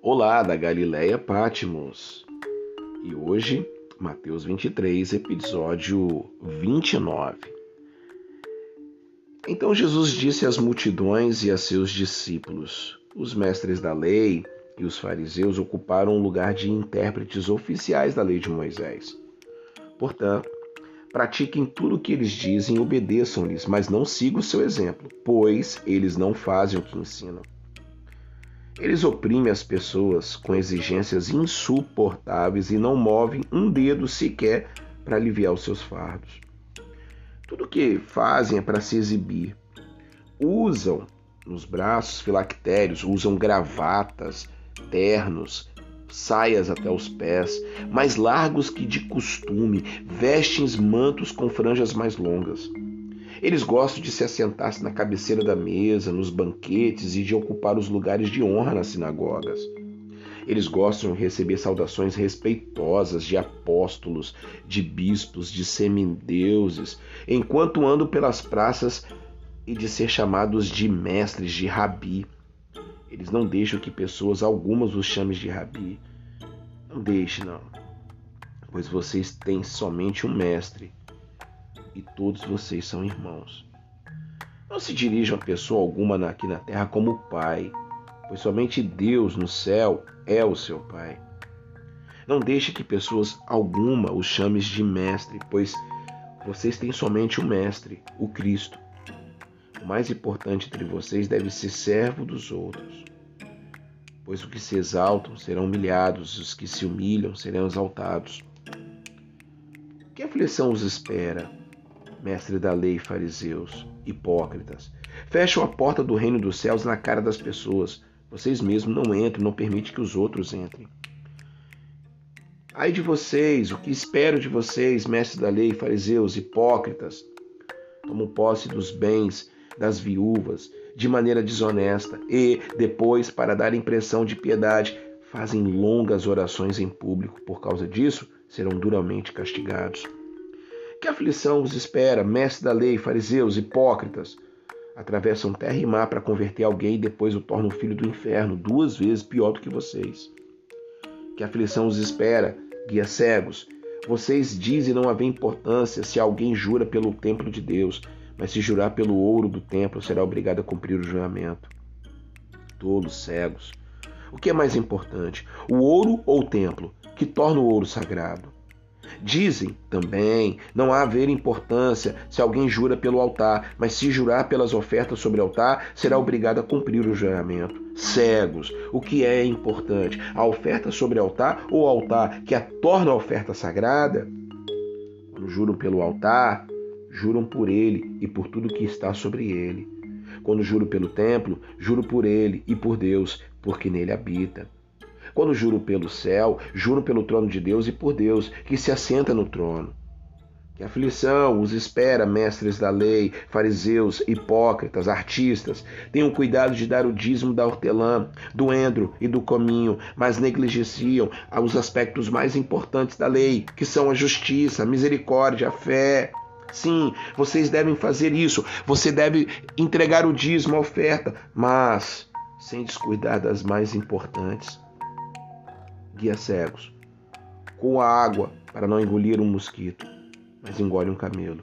Olá, da Galileia Pátimos. E hoje, Mateus 23, episódio 29. Então Jesus disse às multidões e a seus discípulos: Os mestres da lei e os fariseus ocuparam o lugar de intérpretes oficiais da lei de Moisés. Portanto, pratiquem tudo o que eles dizem e obedeçam-lhes, mas não sigam o seu exemplo, pois eles não fazem o que ensinam. Eles oprimem as pessoas com exigências insuportáveis e não movem um dedo sequer para aliviar os seus fardos. Tudo o que fazem é para se exibir. Usam nos braços filactérios, usam gravatas, ternos, saias até os pés, mais largos que de costume, vestem mantos com franjas mais longas. Eles gostam de se assentar na cabeceira da mesa, nos banquetes e de ocupar os lugares de honra nas sinagogas. Eles gostam de receber saudações respeitosas de apóstolos, de bispos, de semideuses, enquanto andam pelas praças e de ser chamados de mestres, de rabi. Eles não deixam que pessoas algumas os chamem de rabi. Não deixe, não. Pois vocês têm somente um mestre e todos vocês são irmãos. Não se dirijam a pessoa alguma aqui na terra como pai, pois somente Deus no céu é o seu pai. Não deixe que pessoas alguma os chames de mestre, pois vocês têm somente um mestre, o Cristo. O mais importante entre vocês deve ser servo dos outros. Pois os que se exaltam serão humilhados, os que se humilham serão exaltados. Que aflição os espera? Mestre da lei, fariseus, hipócritas, fecham a porta do reino dos céus na cara das pessoas. Vocês mesmos não entram, não permitem que os outros entrem. Ai de vocês, o que espero de vocês, mestres da lei, fariseus, hipócritas? Tomam posse dos bens das viúvas de maneira desonesta e, depois, para dar impressão de piedade, fazem longas orações em público. Por causa disso, serão duramente castigados. Que aflição os espera, mestres da lei, fariseus, hipócritas? Atravessam terra e mar para converter alguém e depois o tornam filho do inferno, duas vezes pior do que vocês. Que aflição os espera, guias cegos? Vocês dizem não haver importância se alguém jura pelo templo de Deus, mas se jurar pelo ouro do templo, será obrigado a cumprir o juramento. Tolos cegos. O que é mais importante, o ouro ou o templo, que torna o ouro sagrado? Dizem também não há haver importância se alguém jura pelo altar, mas se jurar pelas ofertas sobre o altar, será obrigado a cumprir o juramento. Cegos, o que é importante? A oferta sobre o altar ou o altar que a torna a oferta sagrada? Quando juram pelo altar, juram por ele e por tudo que está sobre ele. Quando juro pelo templo, juro por ele e por Deus, porque nele habita. Quando juro pelo céu, juro pelo trono de Deus e por Deus, que se assenta no trono. Que aflição os espera, mestres da lei, fariseus, hipócritas, artistas. Tenham cuidado de dar o dízimo da hortelã, do endro e do cominho, mas negligenciam os aspectos mais importantes da lei, que são a justiça, a misericórdia, a fé. Sim, vocês devem fazer isso. Você deve entregar o dízimo, a oferta, mas sem descuidar das mais importantes guia cegos. Com a água para não engolir um mosquito, mas engole um camelo.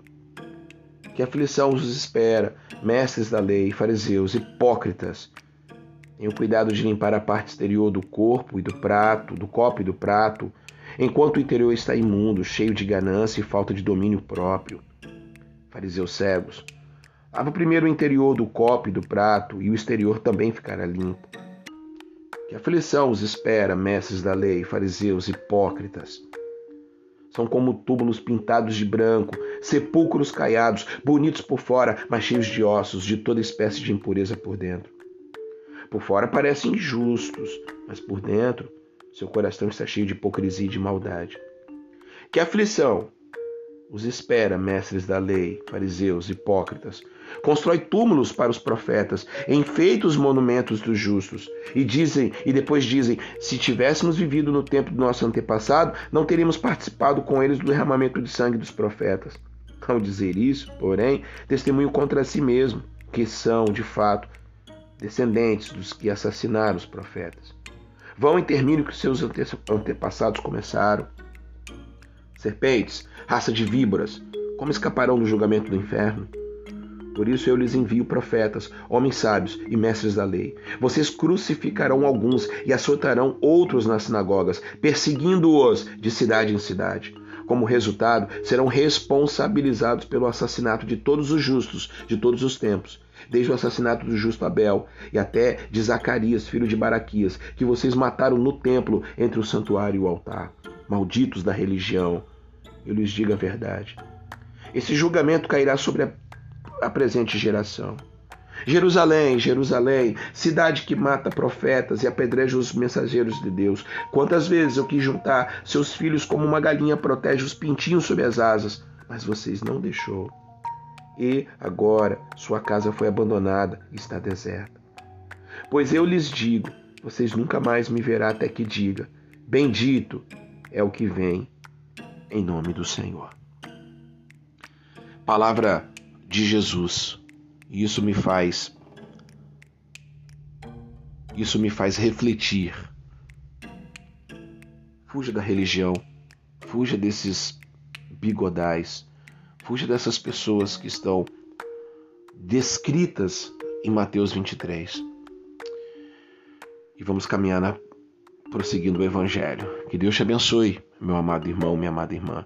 Que aflição os espera, mestres da lei, fariseus, hipócritas. Tenham cuidado de limpar a parte exterior do corpo e do prato, do copo e do prato, enquanto o interior está imundo, cheio de ganância e falta de domínio próprio. Fariseus cegos, lava primeiro o interior do copo e do prato, e o exterior também ficará limpo. Que aflição os espera, mestres da lei, fariseus, hipócritas. São como túmulos pintados de branco, sepulcros caiados, bonitos por fora, mas cheios de ossos, de toda espécie de impureza por dentro. Por fora parecem justos, mas por dentro seu coração está cheio de hipocrisia e de maldade. Que aflição os espera, mestres da lei, fariseus, hipócritas. Constrói túmulos para os profetas, enfeita os monumentos dos justos. E dizem, e depois dizem: se tivéssemos vivido no tempo do nosso antepassado, não teríamos participado com eles do derramamento de sangue dos profetas. Ao dizer isso, porém, testemunho contra si mesmo, que são, de fato, descendentes dos que assassinaram os profetas. Vão e terminem o que seus antepassados começaram. Serpentes, raça de víboras, como escaparão do julgamento do inferno? Por isso eu lhes envio profetas, homens sábios e mestres da lei. Vocês crucificarão alguns e açoitarão outros nas sinagogas, perseguindo-os de cidade em cidade. Como resultado, serão responsabilizados pelo assassinato de todos os justos de todos os tempos, desde o assassinato do justo Abel e até de Zacarias, filho de Baraquias, que vocês mataram no templo entre o santuário e o altar. Malditos da religião, eu lhes digo a verdade. Esse julgamento cairá sobre a a presente geração. Jerusalém, Jerusalém, cidade que mata profetas e apedreja os mensageiros de Deus. Quantas vezes eu quis juntar seus filhos como uma galinha protege os pintinhos sob as asas, mas vocês não deixou. E agora sua casa foi abandonada e está deserta. Pois eu lhes digo, vocês nunca mais me verá até que diga: Bendito é o que vem em nome do Senhor. Palavra de Jesus. Isso me faz isso me faz refletir. Fuja da religião, fuja desses bigodais, fuja dessas pessoas que estão descritas em Mateus 23. E vamos caminhar na, prosseguindo o Evangelho. Que Deus te abençoe, meu amado irmão, minha amada irmã.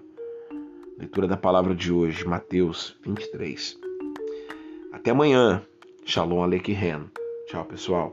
Leitura da palavra de hoje, Mateus 23. Até amanhã. Shalom Aleichem. Tchau, pessoal.